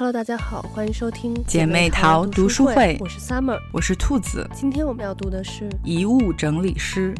Hello，大家好，欢迎收听姐妹淘读书会。我是 Summer，我是兔子。今天我们要读的是《遗物整理师》。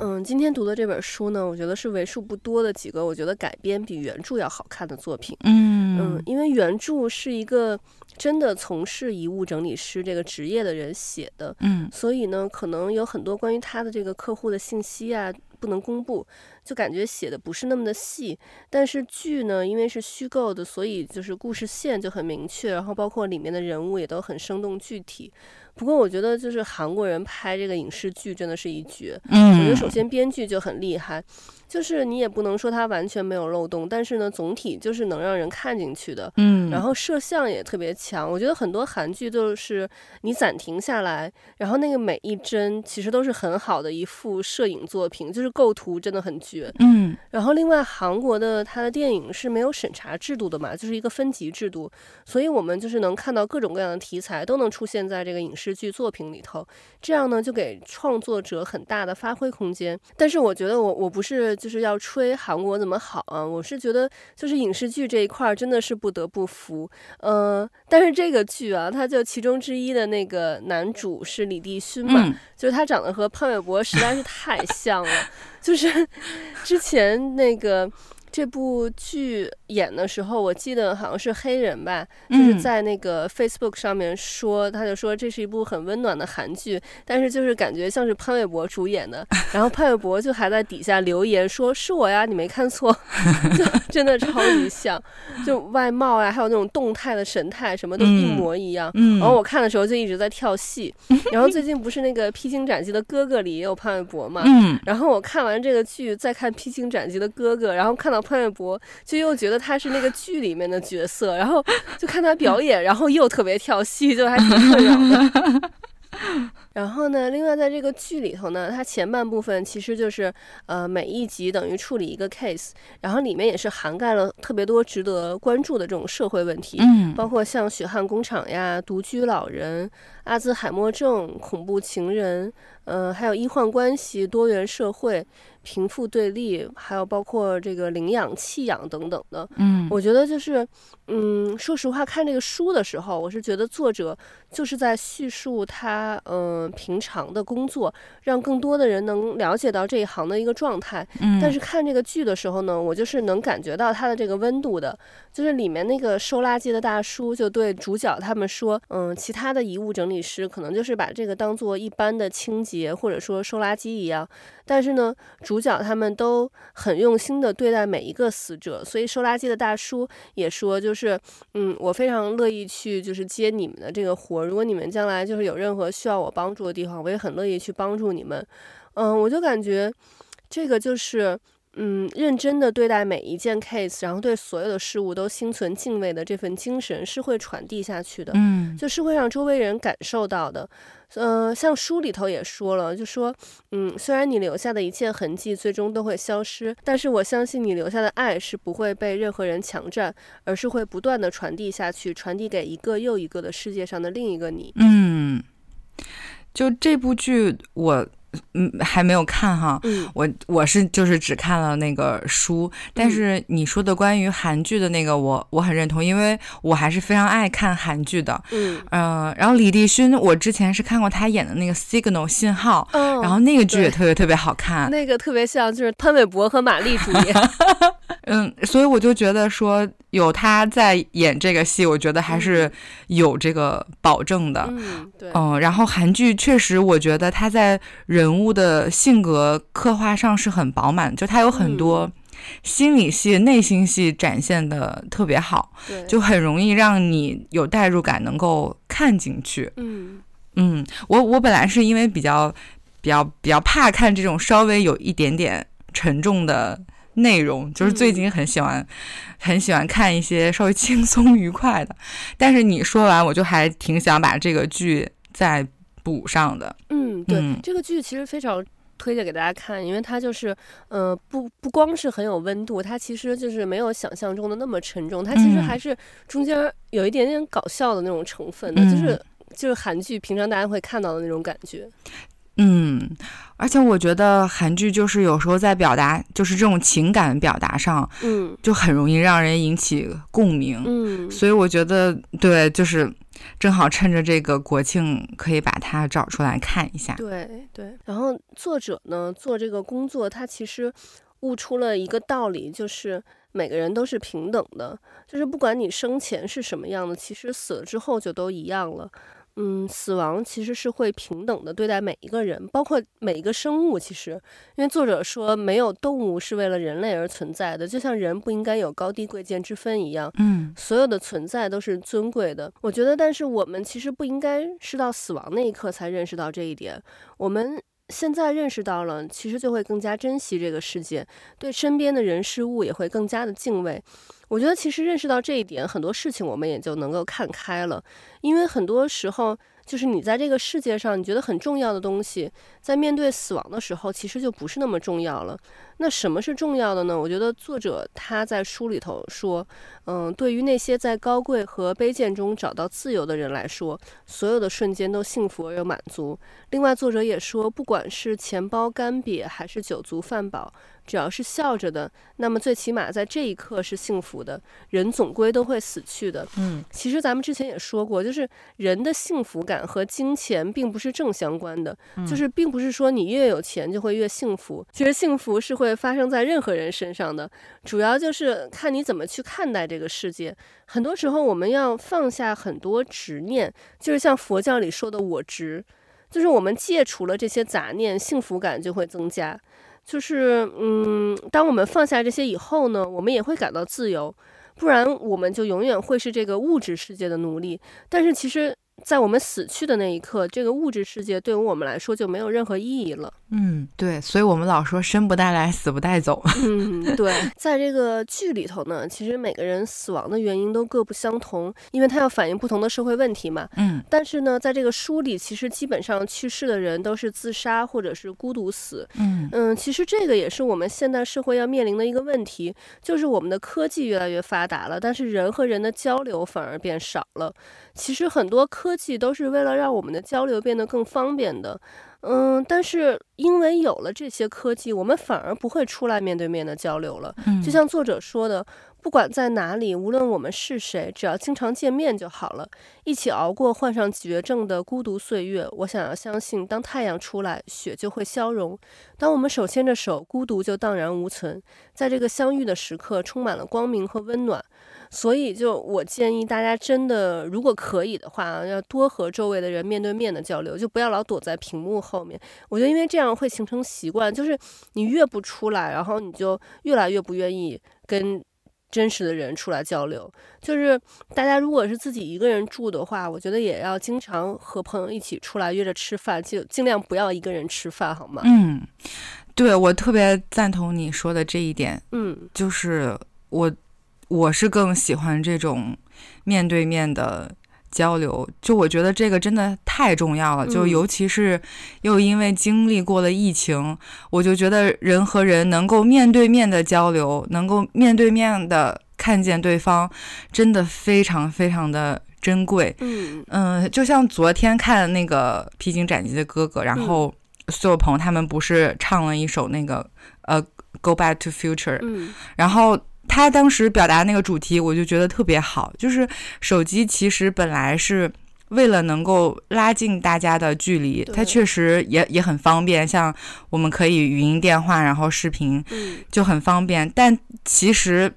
嗯，今天读的这本书呢，我觉得是为数不多的几个我觉得改编比原著要好看的作品。嗯嗯，因为原著是一个真的从事遗物整理师这个职业的人写的，嗯，所以呢，可能有很多关于他的这个客户的信息啊。不能公布，就感觉写的不是那么的细。但是剧呢，因为是虚构的，所以就是故事线就很明确，然后包括里面的人物也都很生动具体。不过我觉得就是韩国人拍这个影视剧真的是一绝。嗯，我觉得首先编剧就很厉害，就是你也不能说它完全没有漏洞，但是呢，总体就是能让人看进去的。嗯，然后摄像也特别强。我觉得很多韩剧就是你暂停下来，然后那个每一帧其实都是很好的一幅摄影作品，就是构图真的很绝。嗯，然后另外韩国的它的电影是没有审查制度的嘛，就是一个分级制度，所以我们就是能看到各种各样的题材都能出现在这个影视。视剧作品里头，这样呢就给创作者很大的发挥空间。但是我觉得我我不是就是要吹韩国怎么好啊，我是觉得就是影视剧这一块真的是不得不服。呃，但是这个剧啊，它就其中之一的那个男主是李帝勋嘛，嗯、就是他长得和潘玮柏实在是太像了，就是之前那个。这部剧演的时候，我记得好像是黑人吧，就是在那个 Facebook 上面说，他就说这是一部很温暖的韩剧，但是就是感觉像是潘玮柏主演的，然后潘玮柏就还在底下留言说是我呀，你没看错，就真的超级像，就外貌呀，还有那种动态的神态，什么都一模一样。然后我看的时候就一直在跳戏，然后最近不是那个《披荆斩棘的哥哥》里也有潘玮柏嘛，然后我看完这个剧，再看《披荆斩棘的哥哥》，然后看到。潘玮柏就又觉得他是那个剧里面的角色，然后就看他表演，然后又特别跳戏，就还挺困扰的。然后呢，另外在这个剧里头呢，它前半部分其实就是呃每一集等于处理一个 case，然后里面也是涵盖了特别多值得关注的这种社会问题，嗯，包括像血汗工厂呀、独居老人、阿兹海默症、恐怖情人，呃，还有医患关系、多元社会。贫富对立，还有包括这个领养、弃养等等的，嗯，我觉得就是，嗯，说实话，看这个书的时候，我是觉得作者就是在叙述他，嗯、呃，平常的工作，让更多的人能了解到这一行的一个状态。嗯，但是看这个剧的时候呢，我就是能感觉到他的这个温度的，就是里面那个收垃圾的大叔就对主角他们说，嗯，其他的遗物整理师可能就是把这个当做一般的清洁或者说收垃圾一样，但是呢。主角他们都很用心的对待每一个死者，所以收垃圾的大叔也说，就是，嗯，我非常乐意去，就是接你们的这个活。如果你们将来就是有任何需要我帮助的地方，我也很乐意去帮助你们。嗯，我就感觉这个就是。嗯，认真的对待每一件 case，然后对所有的事物都心存敬畏的这份精神是会传递下去的，嗯，就是会让周围人感受到的。呃，像书里头也说了，就说，嗯，虽然你留下的一切痕迹最终都会消失，但是我相信你留下的爱是不会被任何人强占，而是会不断的传递下去，传递给一个又一个的世界上的另一个你。嗯，就这部剧我。嗯，还没有看哈。嗯，我我是就是只看了那个书，但是你说的关于韩剧的那个我，我我很认同，因为我还是非常爱看韩剧的。嗯，呃，然后李帝勋，我之前是看过他演的那个《Signal》信号，哦，然后那个剧也特别特别好看，那个特别像就是潘玮柏和马丽主演。嗯，所以我就觉得说有他在演这个戏，我觉得还是有这个保证的。嗯，对。嗯，然后韩剧确实，我觉得他在人物的性格刻画上是很饱满，就他有很多心理戏、内心戏展现的特别好，就很容易让你有代入感，能够看进去。嗯嗯，我我本来是因为比较比较比较怕看这种稍微有一点点沉重的。内容就是最近很喜欢，嗯、很喜欢看一些稍微轻松愉快的。但是你说完，我就还挺想把这个剧再补上的。嗯，对，嗯、这个剧其实非常推荐给大家看，因为它就是，呃，不不光是很有温度，它其实就是没有想象中的那么沉重，它其实还是中间有一点点搞笑的那种成分的，嗯、就是就是韩剧平常大家会看到的那种感觉。嗯，而且我觉得韩剧就是有时候在表达，就是这种情感表达上，嗯，就很容易让人引起共鸣。嗯，所以我觉得对，就是正好趁着这个国庆，可以把它找出来看一下。对对，然后作者呢做这个工作，他其实悟出了一个道理，就是每个人都是平等的，就是不管你生前是什么样的，其实死了之后就都一样了。嗯，死亡其实是会平等的对待每一个人，包括每一个生物。其实，因为作者说，没有动物是为了人类而存在的，就像人不应该有高低贵贱之分一样。嗯，所有的存在都是尊贵的。我觉得，但是我们其实不应该是到死亡那一刻才认识到这一点。我们现在认识到了，其实就会更加珍惜这个世界，对身边的人事物也会更加的敬畏。我觉得其实认识到这一点，很多事情我们也就能够看开了，因为很多时候就是你在这个世界上你觉得很重要的东西，在面对死亡的时候，其实就不是那么重要了。那什么是重要的呢？我觉得作者他在书里头说，嗯，对于那些在高贵和卑贱中找到自由的人来说，所有的瞬间都幸福而又满足。另外，作者也说，不管是钱包干瘪还是酒足饭饱。只要是笑着的，那么最起码在这一刻是幸福的。人总归都会死去的。嗯，其实咱们之前也说过，就是人的幸福感和金钱并不是正相关的，就是并不是说你越有钱就会越幸福。其实幸福是会发生在任何人身上的，主要就是看你怎么去看待这个世界。很多时候我们要放下很多执念，就是像佛教里说的我执，就是我们戒除了这些杂念，幸福感就会增加。就是，嗯，当我们放下这些以后呢，我们也会感到自由，不然我们就永远会是这个物质世界的奴隶。但是其实。在我们死去的那一刻，这个物质世界对于我们来说就没有任何意义了。嗯，对，所以我们老说生不带来，死不带走。嗯，对，在这个剧里头呢，其实每个人死亡的原因都各不相同，因为它要反映不同的社会问题嘛。嗯，但是呢，在这个书里，其实基本上去世的人都是自杀或者是孤独死。嗯嗯，其实这个也是我们现代社会要面临的一个问题，就是我们的科技越来越发达了，但是人和人的交流反而变少了。其实很多科技都是为了让我们的交流变得更方便的，嗯，但是因为有了这些科技，我们反而不会出来面对面的交流了。就像作者说的。不管在哪里，无论我们是谁，只要经常见面就好了，一起熬过患上绝症的孤独岁月。我想要相信，当太阳出来，雪就会消融；当我们手牵着手，孤独就荡然无存。在这个相遇的时刻，充满了光明和温暖。所以，就我建议大家，真的如果可以的话，要多和周围的人面对面的交流，就不要老躲在屏幕后面。我觉得，因为这样会形成习惯，就是你越不出来，然后你就越来越不愿意跟。真实的人出来交流，就是大家如果是自己一个人住的话，我觉得也要经常和朋友一起出来约着吃饭，就尽量不要一个人吃饭，好吗？嗯，对，我特别赞同你说的这一点。嗯，就是我我是更喜欢这种面对面的。交流，就我觉得这个真的太重要了，就尤其是又因为经历过了疫情，嗯，我就觉得人和人能够面对面的交流，能够面对面的看见对方，真的非常非常的珍贵。嗯嗯，就像昨天看那个《披荆斩棘的哥哥》，然后苏有朋他们不是唱了一首那个呃《Go Back to Future》，嗯，然后。他当时表达那个主题，我就觉得特别好。就是手机其实本来是为了能够拉近大家的距离，它确实也也很方便。像我们可以语音电话，然后视频，就很方便。但其实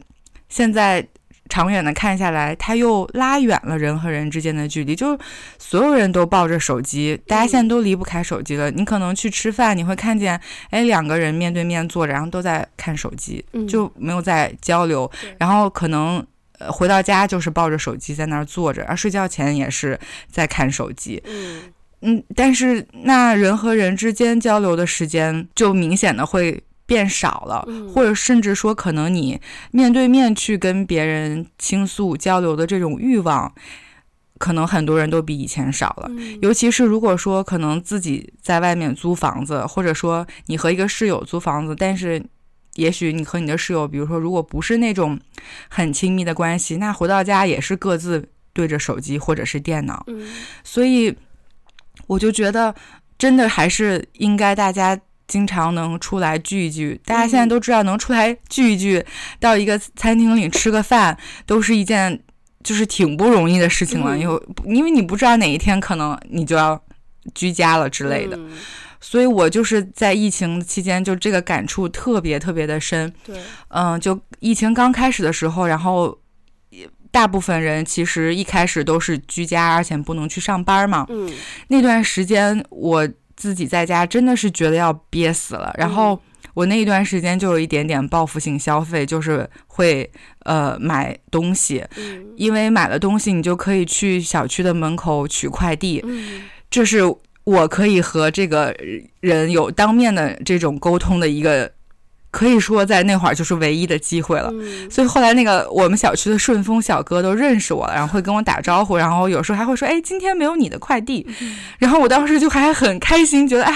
现在。长远的看下来，它又拉远了人和人之间的距离。就所有人都抱着手机，大家现在都离不开手机了。你可能去吃饭，你会看见，哎，两个人面对面坐着，然后都在看手机，就没有在交流。然后可能呃回到家就是抱着手机在那儿坐着，而睡觉前也是在看手机。嗯嗯，但是那人和人之间交流的时间就明显的会。变少了，或者甚至说，可能你面对面去跟别人倾诉交流的这种欲望，可能很多人都比以前少了。尤其是如果说可能自己在外面租房子，或者说你和一个室友租房子，但是也许你和你的室友，比如说如果不是那种很亲密的关系，那回到家也是各自对着手机或者是电脑。所以我就觉得。真的还是应该大家经常能出来聚一聚。大家现在都知道，能出来聚一聚，到一个餐厅里吃个饭，都是一件就是挺不容易的事情了。因为因为你不知道哪一天可能你就要居家了之类的，所以我就是在疫情期间就这个感触特别特别的深。对，嗯，就疫情刚开始的时候，然后。大部分人其实一开始都是居家，而且不能去上班嘛。嗯，那段时间我自己在家真的是觉得要憋死了。然后我那一段时间就有一点点报复性消费，就是会呃买东西，因为买了东西你就可以去小区的门口取快递。嗯，这是我可以和这个人有当面的这种沟通的一个。可以说在那会儿就是唯一的机会了，嗯、所以后来那个我们小区的顺丰小哥都认识我了，然后会跟我打招呼，然后有时候还会说：“哎，今天没有你的快递。嗯”然后我当时就还很开心，觉得哎，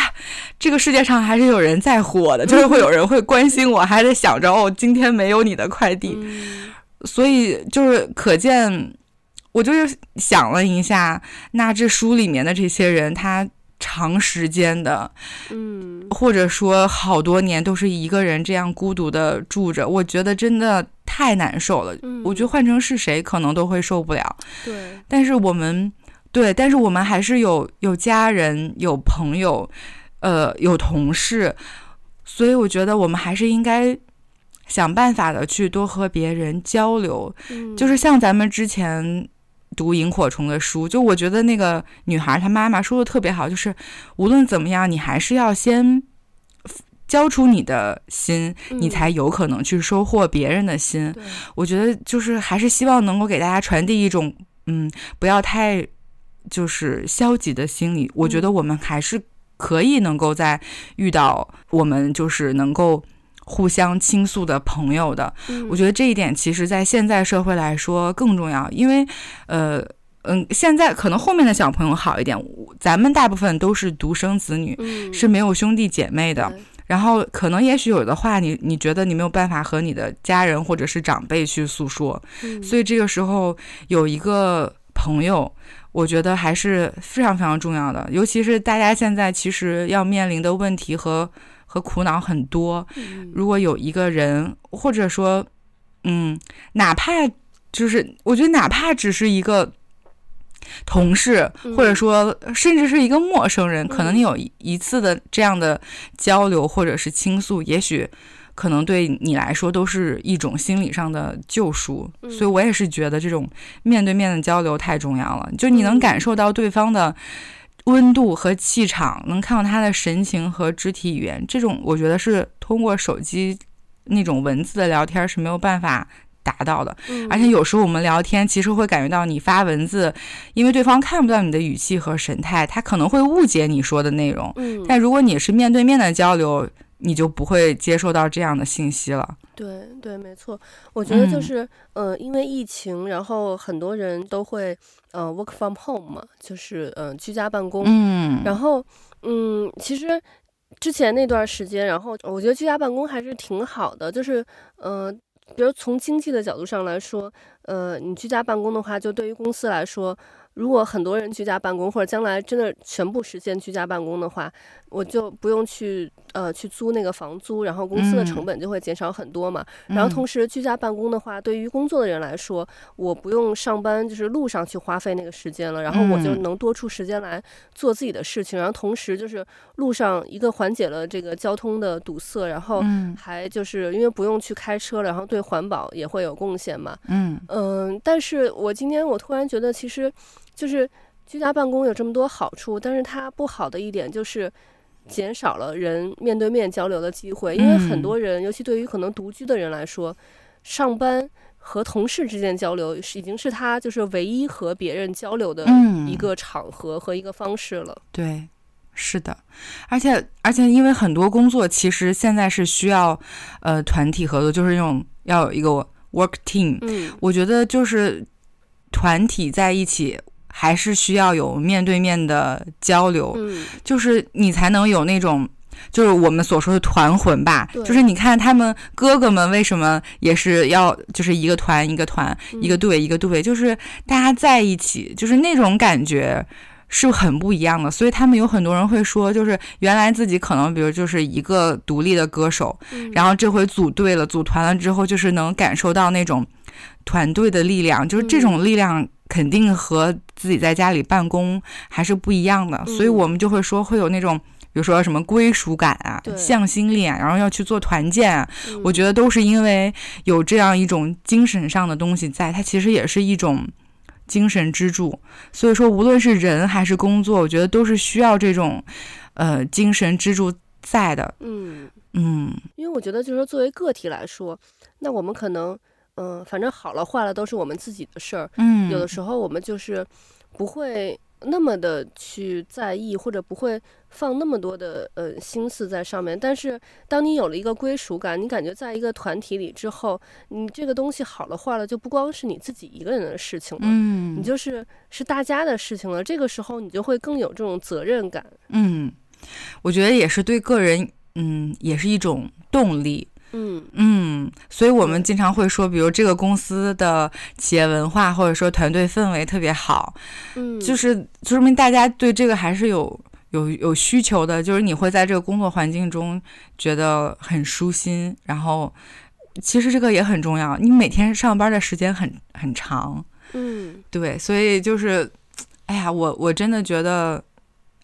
这个世界上还是有人在乎我的，就是会有人会关心我，还得想着哦，今天没有你的快递。嗯、所以就是可见，我就是想了一下，那这书里面的这些人，他。长时间的，嗯，或者说好多年都是一个人这样孤独的住着，我觉得真的太难受了。嗯，我觉得换成是谁可能都会受不了。对，但是我们，对，但是我们还是有有家人、有朋友，呃，有同事，所以我觉得我们还是应该想办法的去多和别人交流。嗯，就是像咱们之前。读萤火虫的书，就我觉得那个女孩她妈妈说的特别好，就是无论怎么样，你还是要先交出你的心，嗯、你才有可能去收获别人的心。对我觉得就是还是希望能够给大家传递一种，嗯，不要太就是消极的心理。我觉得我们还是可以能够在遇到我们就是能够。互相倾诉的朋友的，我觉得这一点其实，在现在社会来说更重要，因为，呃，嗯，现在可能后面的小朋友好一点，咱们大部分都是独生子女，是没有兄弟姐妹的，然后可能也许有的话，你你觉得你没有办法和你的家人或者是长辈去诉说，所以这个时候有一个朋友，我觉得还是非常非常重要的，尤其是大家现在其实要面临的问题和。和苦恼很多，如果有一个人，或者说，嗯，哪怕就是，我觉得哪怕只是一个同事，或者说甚至是一个陌生人，可能你有一次的这样的交流或者是倾诉，也许可能对你来说都是一种心理上的救赎。所以我也是觉得这种面对面的交流太重要了，就你能感受到对方的。温度和气场，能看到他的神情和肢体语言，这种我觉得是通过手机那种文字的聊天是没有办法达到的。嗯、而且有时候我们聊天，其实会感觉到你发文字，因为对方看不到你的语气和神态，他可能会误解你说的内容。嗯、但如果你是面对面的交流，你就不会接受到这样的信息了。对对，没错。我觉得就是，嗯、呃，因为疫情，然后很多人都会，呃，work from home 嘛，就是，嗯、呃，居家办公。嗯。然后，嗯，其实之前那段时间，然后我觉得居家办公还是挺好的，就是，嗯、呃，比如从经济的角度上来说，呃，你居家办公的话，就对于公司来说。如果很多人居家办公，或者将来真的全部实现居家办公的话，我就不用去呃去租那个房租，然后公司的成本就会减少很多嘛。嗯、然后同时居家办公的话，对于工作的人来说，我不用上班，就是路上去花费那个时间了，然后我就能多出时间来做自己的事情。然后同时就是路上一个缓解了这个交通的堵塞，然后还就是因为不用去开车，然后对环保也会有贡献嘛。嗯嗯、呃，但是我今天我突然觉得其实。就是居家办公有这么多好处，但是它不好的一点就是减少了人面对面交流的机会，因为很多人，尤其对于可能独居的人来说，上班和同事之间交流是已经是他就是唯一和别人交流的一个场合和一个方式了。对，是的，而且而且因为很多工作其实现在是需要呃团体合作，就是用要有一个 work team。嗯，我觉得就是团体在一起。还是需要有面对面的交流，嗯，就是你才能有那种，就是我们所说的团魂吧。对就是你看他们哥哥们为什么也是要，就是一个团一个团，嗯、一个队一个队，就是大家在一起，就是那种感觉，是很不一样的。所以他们有很多人会说，就是原来自己可能比如就是一个独立的歌手，嗯、然后这回组队了，组团了之后，就是能感受到那种团队的力量，就是这种力量肯定和自己在家里办公还是不一样的。嗯、所以我们就会说会有那种。比如说什么归属感啊、向心力啊，然后要去做团建啊，嗯、我觉得都是因为有这样一种精神上的东西在，它其实也是一种精神支柱。所以说，无论是人还是工作，我觉得都是需要这种呃精神支柱在的。嗯嗯，因为我觉得就是说，作为个体来说，那我们可能嗯、呃，反正好了坏了都是我们自己的事儿。嗯，有的时候我们就是不会。那么的去在意，或者不会放那么多的呃心思在上面。但是，当你有了一个归属感，你感觉在一个团体里之后，你这个东西好了坏了，就不光是你自己一个人的事情了，嗯，你就是是大家的事情了。这个时候，你就会更有这种责任感。嗯，我觉得也是对个人，嗯，也是一种动力。嗯。嗯，所以我们经常会说，比如这个公司的企业文化或者说团队氛围特别好，嗯，就是就说明大家对这个还是有有有需求的，就是你会在这个工作环境中觉得很舒心，然后其实这个也很重要，你每天上班的时间很很长，嗯，对，所以就是，哎呀，我我真的觉得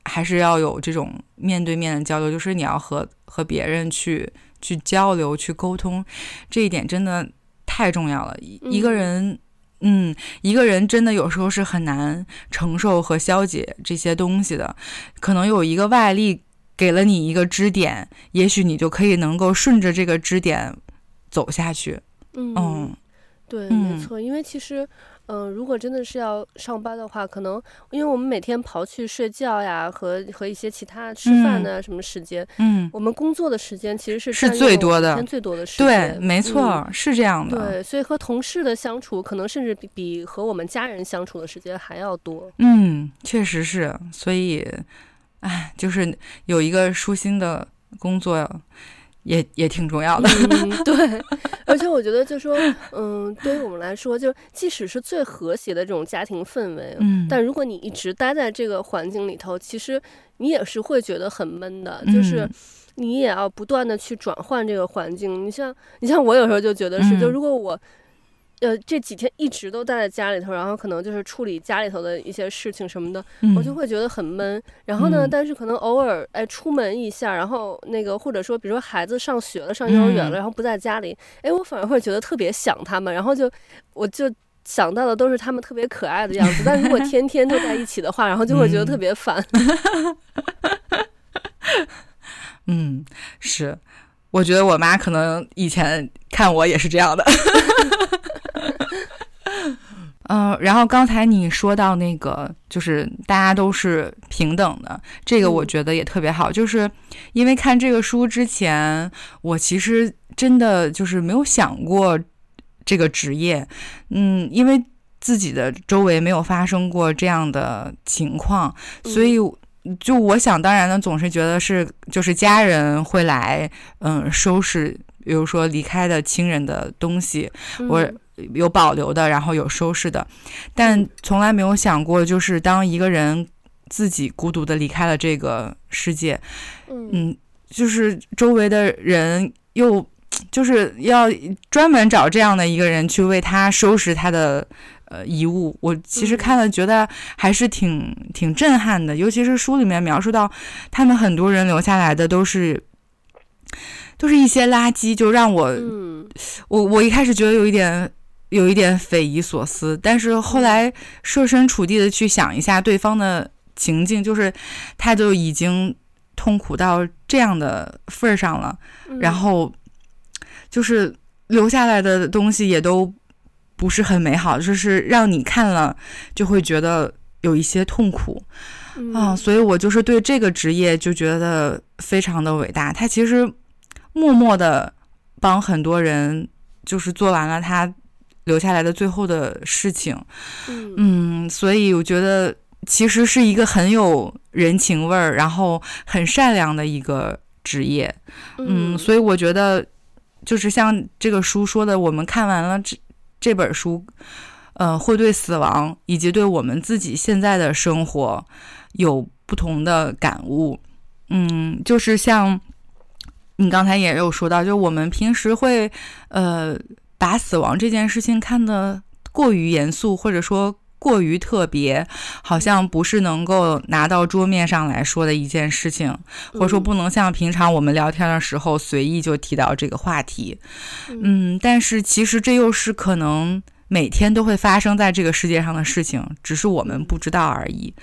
还是要有这种面对面的交流，就是你要和和别人去。去交流、去沟通，这一点真的太重要了。一一个人，嗯，一个人真的有时候是很难承受和消解这些东西的。可能有一个外力给了你一个支点，也许你就可以能够顺着这个支点走下去。嗯，嗯对，嗯、没错，因为其实。嗯，如果真的是要上班的话，可能因为我们每天刨去睡觉呀，和和一些其他吃饭的什么时间，嗯，我们工作的时间其实是是最多的，最多的时间，对，没错，嗯、是这样的。对，所以和同事的相处，可能甚至比比和我们家人相处的时间还要多。嗯，确实是，所以，哎，就是有一个舒心的工作。也也挺重要的，嗯，对，而且我觉得就说，嗯，对于我们来说，就即使是最和谐的这种家庭氛围，嗯，但如果你一直待在这个环境里头，其实你也是会觉得很闷的，就是你也要不断的去转换这个环境。你像你像我有时候就觉得是，就如果我。呃，这几天一直都待在家里头，然后可能就是处理家里头的一些事情什么的，嗯、我就会觉得很闷。然后呢，嗯、但是可能偶尔哎出门一下，然后那个或者说，比如说孩子上学了，上幼儿园了，嗯、然后不在家里，哎，我反而会觉得特别想他们，然后就我就想到的都是他们特别可爱的样子。但如果天天都在一起的话，然后就会觉得特别烦。嗯，是，我觉得我妈可能以前看我也是这样的。嗯、呃，然后刚才你说到那个，就是大家都是平等的，这个我觉得也特别好。嗯、就是因为看这个书之前，我其实真的就是没有想过这个职业，嗯，因为自己的周围没有发生过这样的情况，所以就我想当然的总是觉得是就是家人会来，嗯，收拾，比如说离开的亲人的东西，嗯、我。有保留的，然后有收拾的，但从来没有想过，就是当一个人自己孤独的离开了这个世界，嗯，就是周围的人又就是要专门找这样的一个人去为他收拾他的呃遗物。我其实看了觉得还是挺挺震撼的，尤其是书里面描述到他们很多人留下来的都是。都是一些垃圾，就让我，嗯、我我一开始觉得有一点。有一点匪夷所思，但是后来设身处地的去想一下对方的情境，就是他就已经痛苦到这样的份儿上了，嗯、然后就是留下来的东西也都不是很美好，就是让你看了就会觉得有一些痛苦、嗯、啊，所以我就是对这个职业就觉得非常的伟大，他其实默默的帮很多人就是做完了他。留下来的最后的事情，嗯，嗯，所以我觉得其实是一个很有人情味儿，然后很善良的一个职业，嗯，嗯，所以我觉得就是像这个书说的，我们看完了这这本书，呃，会对死亡以及对我们自己现在的生活有不同的感悟。嗯，就是像你刚才也有说到，就我们平时会呃把死亡这件事情看得过于严肃，或者说过于特别，好像不是能够拿到桌面上来说的一件事情，或者说不能像平常我们聊天的时候随意就提到这个话题。嗯，但是其实这又是可能每天都会发生在这个世界上的事情，只是我们不知道而已。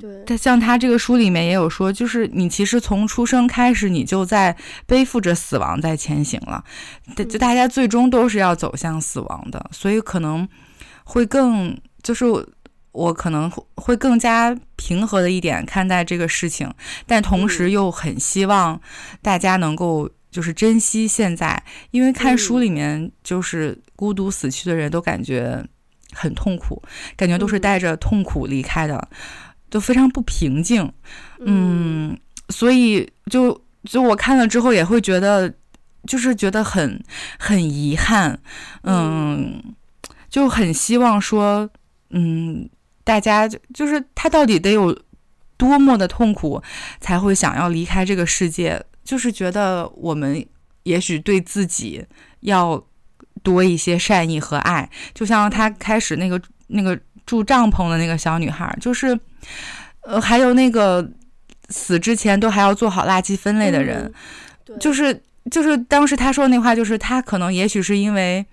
对，他像他这个书里面也有说，就是你其实从出生开始，你就在背负着死亡在前行了，就大家最终都是要走向死亡的，所以可能会更就是我可能会更加平和的一点看待这个事情，但同时又很希望大家能够就是珍惜现在，因为看书里面就是孤独死去的人都感觉很痛苦，感觉都是带着痛苦离开的。就非常不平静，嗯，所以就就我看了之后也会觉得，就是觉得很很遗憾，嗯，就很希望说，嗯，大家就就是他到底得有多么的痛苦才会想要离开这个世界？就是觉得我们也许对自己要多一些善意和爱，就像他开始那个那个住帐篷的那个小女孩，就是。呃，还有那个死之前都还要做好垃圾分类的人，嗯、就是就是当时他说的那话，就是他可能也许是因为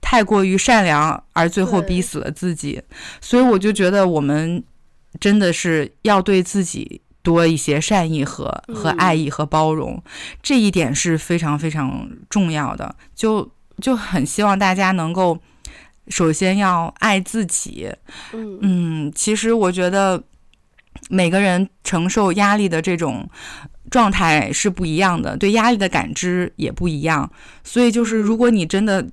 太过于善良而最后逼死了自己，所以我就觉得我们真的是要对自己多一些善意和和爱意和包容，嗯，这一点是非常非常重要的。就就很希望大家能够首先要爱自己，嗯，嗯，其实我觉得。每个人承受压力的这种状态是不一样的，对压力的感知也不一样。所以，就是如果你真的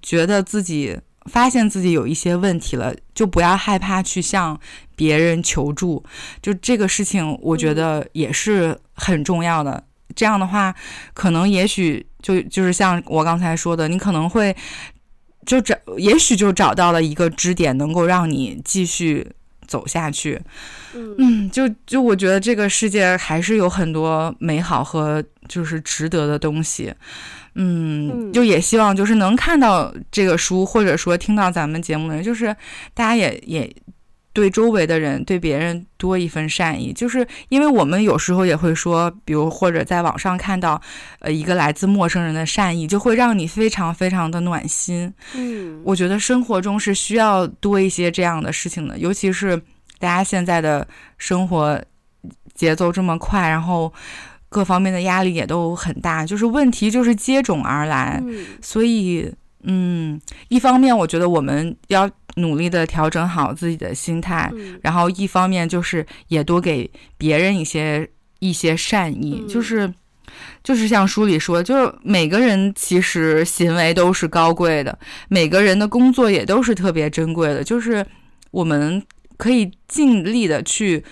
觉得自己发现自己有一些问题了，就不要害怕去向别人求助。就这个事情，我觉得也是很重要的。这样的话，可能也许就就是像我刚才说的，你可能会就找，也许就找到了一个支点，能够让你继续。走下去，嗯，就就我觉得这个世界还是有很多美好和就是值得的东西，嗯，就也希望就是能看到这个书或者说听到咱们节目的人，就是大家也也对周围的人对别人多一份善意，就是因为我们有时候也会说，比如或者在网上看到呃一个来自陌生人的善意，就会让你非常非常的暖心，嗯，我觉得生活中是需要多一些这样的事情的，尤其是大家现在的生活节奏这么快，然后各方面的压力也都很大，就是问题就是接踵而来，所以嗯，一方面我觉得我们要。努力的调整好自己的心态，嗯，然后一方面就是也多给别人一些一些善意，嗯，就是就是像书里说，就是每个人其实行为都是高贵的，每个人的工作也都是特别珍贵的，就是我们可以尽力的去，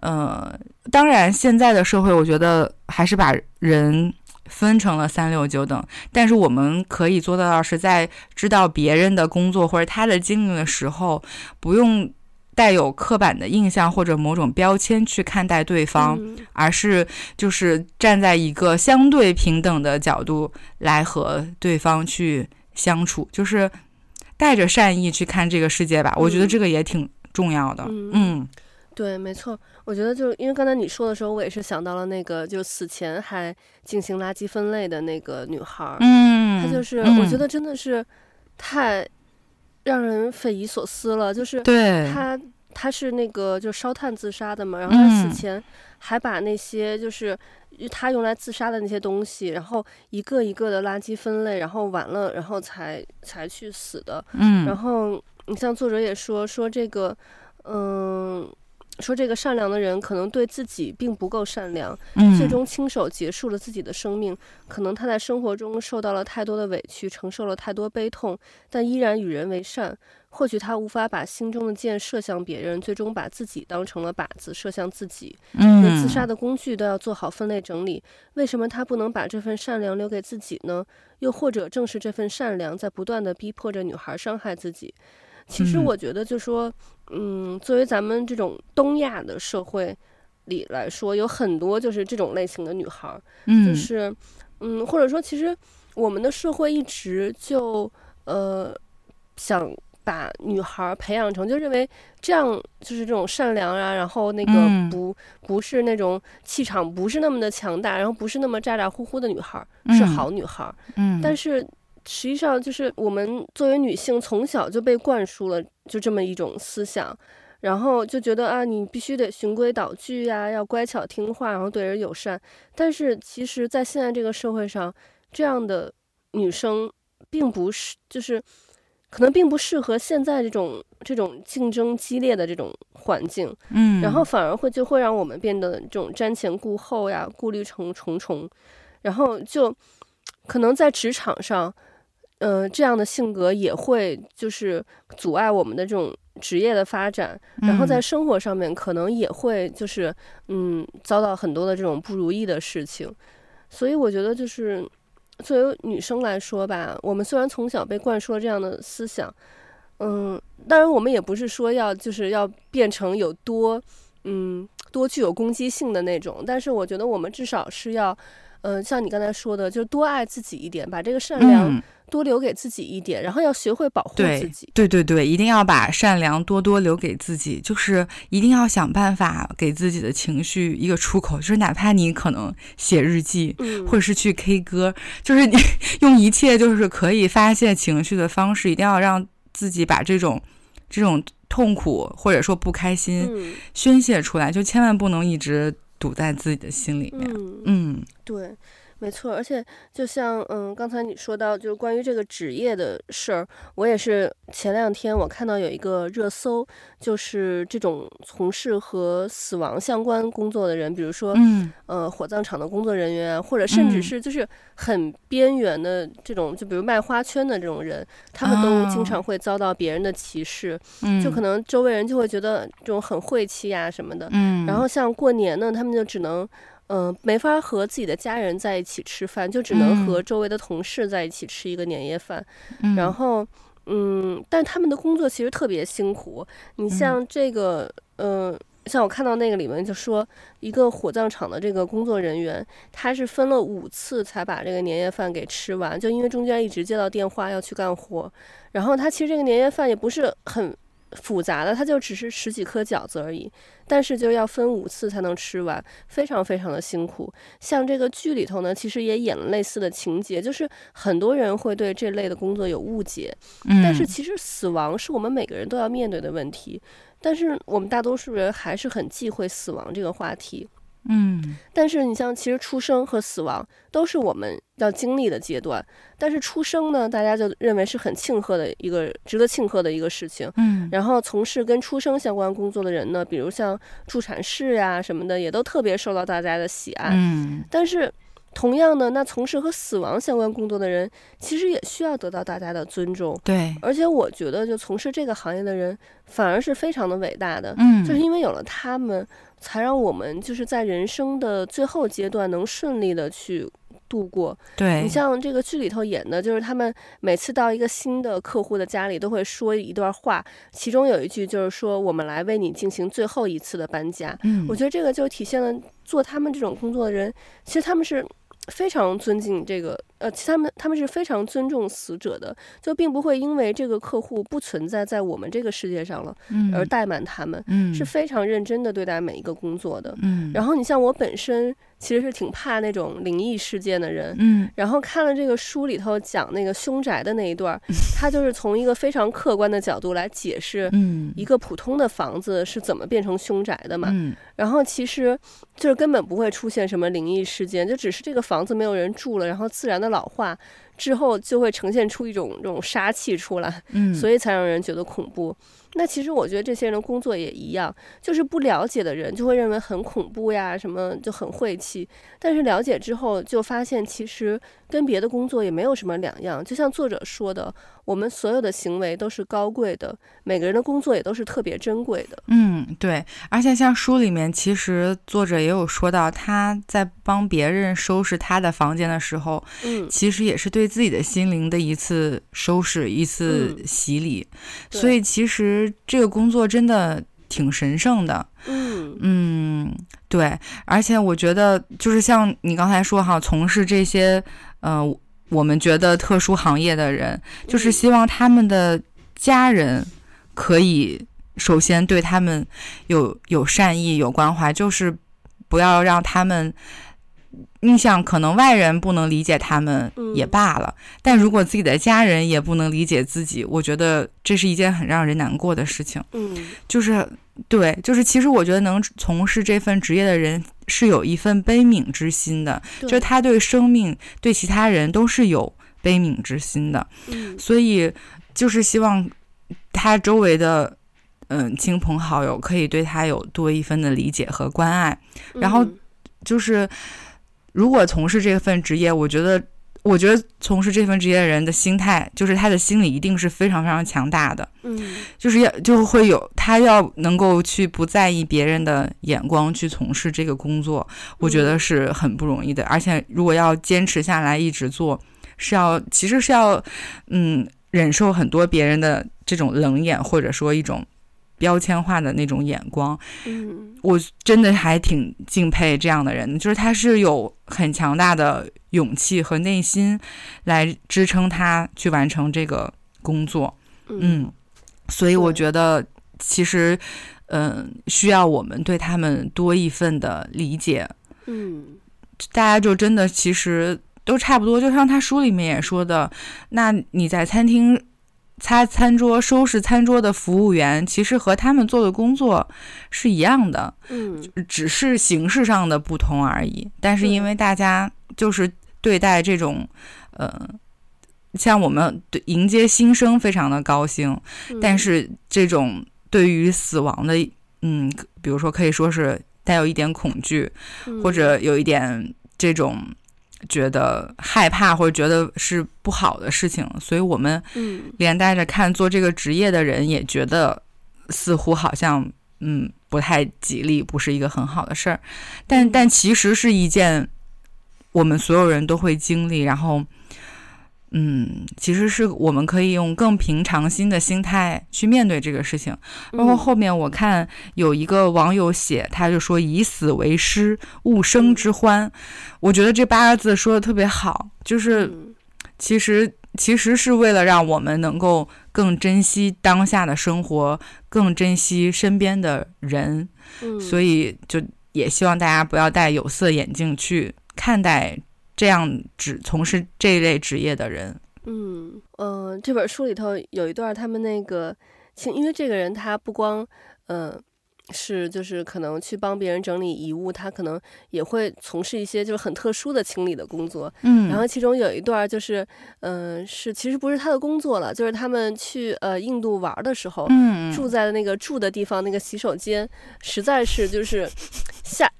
呃，当然现在的社会，我觉得还是把人。分成了三六九等，但是我们可以做到的是在知道别人的工作或者他的经历的时候，不用带有刻板的印象或者某种标签去看待对方，嗯，而是就是站在一个相对平等的角度来和对方去相处，就是带着善意去看这个世界吧。我觉得这个也挺重要的。嗯。嗯对，没错，我觉得就是因为刚才你说的时候，我也是想到了那个就死前还进行垃圾分类的那个女孩，嗯，她就是、嗯、我觉得真的是太让人匪夷所思了，就是对她她是那个就烧炭自杀的嘛，然后她死前还把那些就是她用来自杀的那些东西，然后一个一个的垃圾分类，然后完了，然后才才去死的，嗯，然后你像作者也说说这个，嗯。说这个善良的人可能对自己并不够善良，嗯，最终亲手结束了自己的生命。可能他在生活中受到了太多的委屈，承受了太多悲痛，但依然与人为善。或许他无法把心中的箭射向别人，最终把自己当成了靶子射向自己。嗯，连自杀的工具都要做好分类整理，为什么他不能把这份善良留给自己呢？又或者正是这份善良在不断地逼迫着女孩伤害自己？其实我觉得，就说，嗯，作为咱们这种东亚的社会里来说，有很多就是这种类型的女孩，嗯，就是，嗯，或者说，其实我们的社会一直就，呃，想把女孩培养成，就认为这样就是这种善良啊，然后那个不不是那种气场不是那么的强大，然后不是那么咋咋呼呼的女孩是好女孩，嗯，但是。实际上，就是我们作为女性，从小就被灌输了就这么一种思想，然后就觉得啊，你必须得循规蹈矩呀，要乖巧听话，然后对人友善。但是，其实，在现在这个社会上，这样的女生并不是，就是可能并不适合现在这种这种竞争激烈的这种环境。嗯，然后反而会就会让我们变得这种瞻前顾后呀，顾虑重重重，然后就可能在职场上。嗯、呃，这样的性格也会就是阻碍我们的这种职业的发展，然后在生活上面可能也会就是嗯遭到很多的这种不如意的事情，所以我觉得就是作为女生来说吧，我们虽然从小被灌输了这样的思想，嗯，当然我们也不是说要就是要变成有多嗯多具有攻击性的那种，但是我觉得我们至少是要嗯、呃、像你刚才说的，就多爱自己一点，把这个善良。嗯多留给自己一点，然后要学会保护自己。对对对对，一定要把善良多多留给自己，就是一定要想办法给自己的情绪一个出口，就是哪怕你可能写日记，嗯、或者是去 K 歌，就是你 用一切就是可以发泄情绪的方式，一定要让自己把这种这种痛苦或者说不开心宣泄出来，嗯、就千万不能一直堵在自己的心里面。嗯，嗯对。没错，而且就像嗯，刚才你说到，就是关于这个职业的事儿，我也是前两天我看到有一个热搜，就是这种从事和死亡相关工作的人，比如说嗯。呃火葬场的工作人员，或者甚至是就是很边缘的这种，就比如卖花圈的这种人，他们都经常会遭到别人的歧视，就可能周围人就会觉得这种很晦气呀什么的，嗯，然后像过年呢，他们就只能。嗯、呃，没法和自己的家人在一起吃饭，就只能和周围的同事在一起吃一个年夜饭。嗯、然后，嗯，但他们的工作其实特别辛苦。你像这个，嗯、呃，像我看到那个里面就说，一个火葬场的这个工作人员，他是分了五次才把这个年夜饭给吃完，就因为中间一直接到电话要去干活。然后他其实这个年夜饭也不是很。复杂的，它就只是十几颗饺子而已，但是就要分五次才能吃完，非常非常的辛苦。像这个剧里头呢，其实也演了类似的情节，就是很多人会对这类的工作有误解。但是其实死亡是我们每个人都要面对的问题，但是我们大多数人还是很忌讳死亡这个话题。嗯，但是你像，其实出生和死亡都是我们要经历的阶段。但是出生呢，大家就认为是很庆贺的一个值得庆贺的一个事情。嗯，然后从事跟出生相关工作的人呢，比如像助产士呀什么的，也都特别受到大家的喜爱。嗯，但是同样的，那从事和死亡相关工作的人，其实也需要得到大家的尊重。对，而且我觉得，就从事这个行业的人，反而是非常的伟大的。嗯，就是因为有了他们。才让我们就是在人生的最后阶段能顺利的去度过。对，你像这个剧里头演的，就是他们每次到一个新的客户的家里，都会说一段话，其中有一句就是说：“我们来为你进行最后一次的搬家。”嗯，我觉得这个就体现了做他们这种工作的人，其实他们是。非常尊敬这个，呃，他们他们是非常尊重死者的，就并不会因为这个客户不存在在我们这个世界上了，嗯，而怠慢他们，嗯，是非常认真的对待每一个工作的，嗯。然后你像我本身其实是挺怕那种灵异事件的人，嗯。然后看了这个书里头讲那个凶宅的那一段，他就是从一个非常客观的角度来解释，嗯，一个普通的房子是怎么变成凶宅的嘛，嗯。然后其实就是根本不会出现什么灵异事件，就只是这个房子没有人住了，然后自然的老化之后就会呈现出一种这种杀气出来，嗯，所以才让人觉得恐怖。那其实我觉得这些人的工作也一样，就是不了解的人就会认为很恐怖呀，什么就很晦气。但是了解之后就发现，其实跟别的工作也没有什么两样。就像作者说的，我们所有的行为都是高贵的，每个人的工作也都是特别珍贵的。嗯，对。而且像书里面，其实作者也有说到，他在帮别人收拾他的房间的时候，嗯，其实也是对。对自己的心灵的一次收拾，一次洗礼。嗯、所以其实这个工作真的挺神圣的。嗯嗯，对。而且我觉得，就是像你刚才说哈，从事这些呃我们觉得特殊行业的人，就是希望他们的家人可以首先对他们有有善意、有关怀，就是不要让他们。你想，可能外人不能理解他们也罢了，嗯，但如果自己的家人也不能理解自己，我觉得这是一件很让人难过的事情。嗯，就是对，就是其实我觉得能从事这份职业的人是有一份悲悯之心的，就是他对生命、对其他人都是有悲悯之心的。嗯，所以就是希望他周围的嗯亲朋好友可以对他有多一分的理解和关爱，然后就是。如果从事这份职业，我觉得，我觉得从事这份职业的人的心态，就是他的心理一定是非常非常强大的。嗯，就是要就会有他要能够去不在意别人的眼光去从事这个工作，我觉得是很不容易的。而且如果要坚持下来一直做，是要其实是要嗯忍受很多别人的这种冷眼，或者说一种。标签化的那种眼光，嗯，我真的还挺敬佩这样的人，就是他是有很强大的勇气和内心来支撑他去完成这个工作，嗯，所以我觉得其实，嗯、呃，需要我们对他们多一份的理解，嗯，大家就真的其实都差不多，就像他书里面也说的，那你在餐厅。擦餐桌、收拾餐桌的服务员，其实和他们做的工作是一样的，嗯，只是形式上的不同而已。但是因为大家就是对待这种，呃，像我们对迎接新生非常的高兴，但是这种对于死亡的，嗯，比如说可以说是带有一点恐惧，或者有一点这种。觉得害怕或者觉得是不好的事情，所以我们连带着看做这个职业的人也觉得似乎好像嗯不太吉利，不是一个很好的事儿。但但其实是一件我们所有人都会经历，然后。嗯，其实是我们可以用更平常心的心态去面对这个事情。包括后面我看有一个网友写，他就说“以死为师，勿生之欢”。我觉得这八个字说的特别好，就是其实其实是为了让我们能够更珍惜当下的生活，更珍惜身边的人。所以就也希望大家不要戴有色眼镜去看待。这样只从事这类职业的人，嗯嗯、这本书里头有一段，他们那个，因为这个人他不光，嗯、是，就是可能去帮别人整理遗物，他可能也会从事一些就是很特殊的清理的工作。嗯，然后其中有一段就是，嗯、呃，是其实不是他的工作了，就是他们去呃印度玩的时候，嗯，住在的那个住的地方那个洗手间，实在是就是下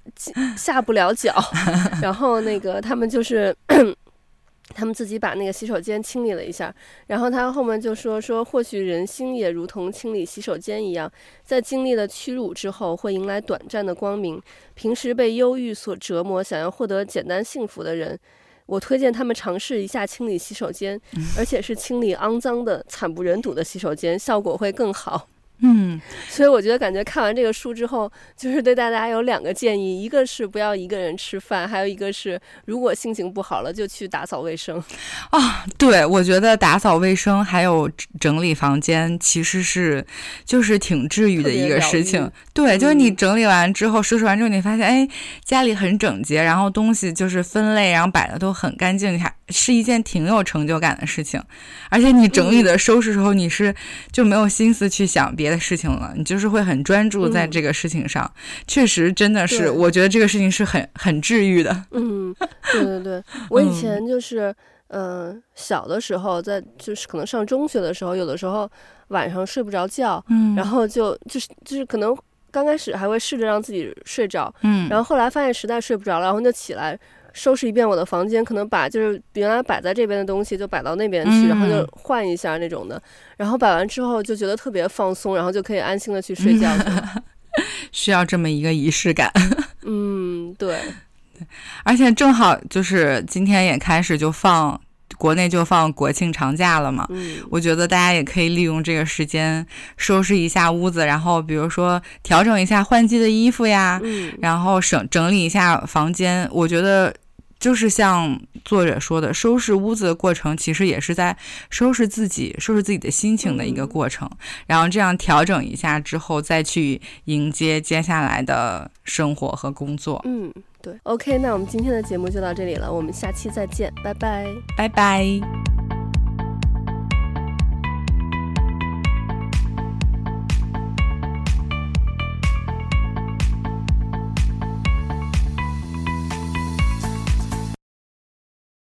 下不了脚，然后那个他们就是。他们自己把那个洗手间清理了一下，然后他后面就说说，或许人心也如同清理洗手间一样，在经历了屈辱之后，会迎来短暂的光明。平时被忧郁所折磨，想要获得简单幸福的人，我推荐他们尝试一下清理洗手间，而且是清理肮脏的、惨不忍睹的洗手间，效果会更好。嗯，所以我觉得，感觉看完这个书之后，就是对大家有两个建议：一个是不要一个人吃饭，还有一个是如果心情不好了，就去打扫卫生。啊、哦，对，我觉得打扫卫生还有整理房间，其实是就是挺治愈的一个事情。对，就是你整理完之后，嗯、收拾完之后，你发现哎，家里很整洁，然后东西就是分类，然后摆的都很干净，你还是一件挺有成就感的事情。而且你整理的收拾时候，你是就没有心思去想别的。事情了，你就是会很专注在这个事情上，嗯、确实真的是，我觉得这个事情是很很治愈的。嗯，对对对，我以前就是，嗯、呃，小的时候在就是可能上中学的时候，有的时候晚上睡不着觉，嗯，然后就就是就是可能刚开始还会试着让自己睡着，嗯，然后后来发现实在睡不着了，然后就起来。收拾一遍我的房间，可能把就是原来摆在这边的东西就摆到那边去，嗯，然后就换一下那种的，然后摆完之后就觉得特别放松，然后就可以安心的去睡觉了。需要这么一个仪式感。嗯，对。而且正好就是今天也开始就放国内就放国庆长假了嘛，嗯，我觉得大家也可以利用这个时间收拾一下屋子，然后比如说调整一下换季的衣服呀，嗯，然后整整理一下房间。我觉得就是像作者说的，收拾屋子的过程其实也是在收拾自己、收拾自己的心情的一个过程。然后这样调整一下之后，再去迎接接下来的生活和工作。嗯。对，OK，那我们今天的节目就到这里了，我们下期再见，拜拜，拜拜。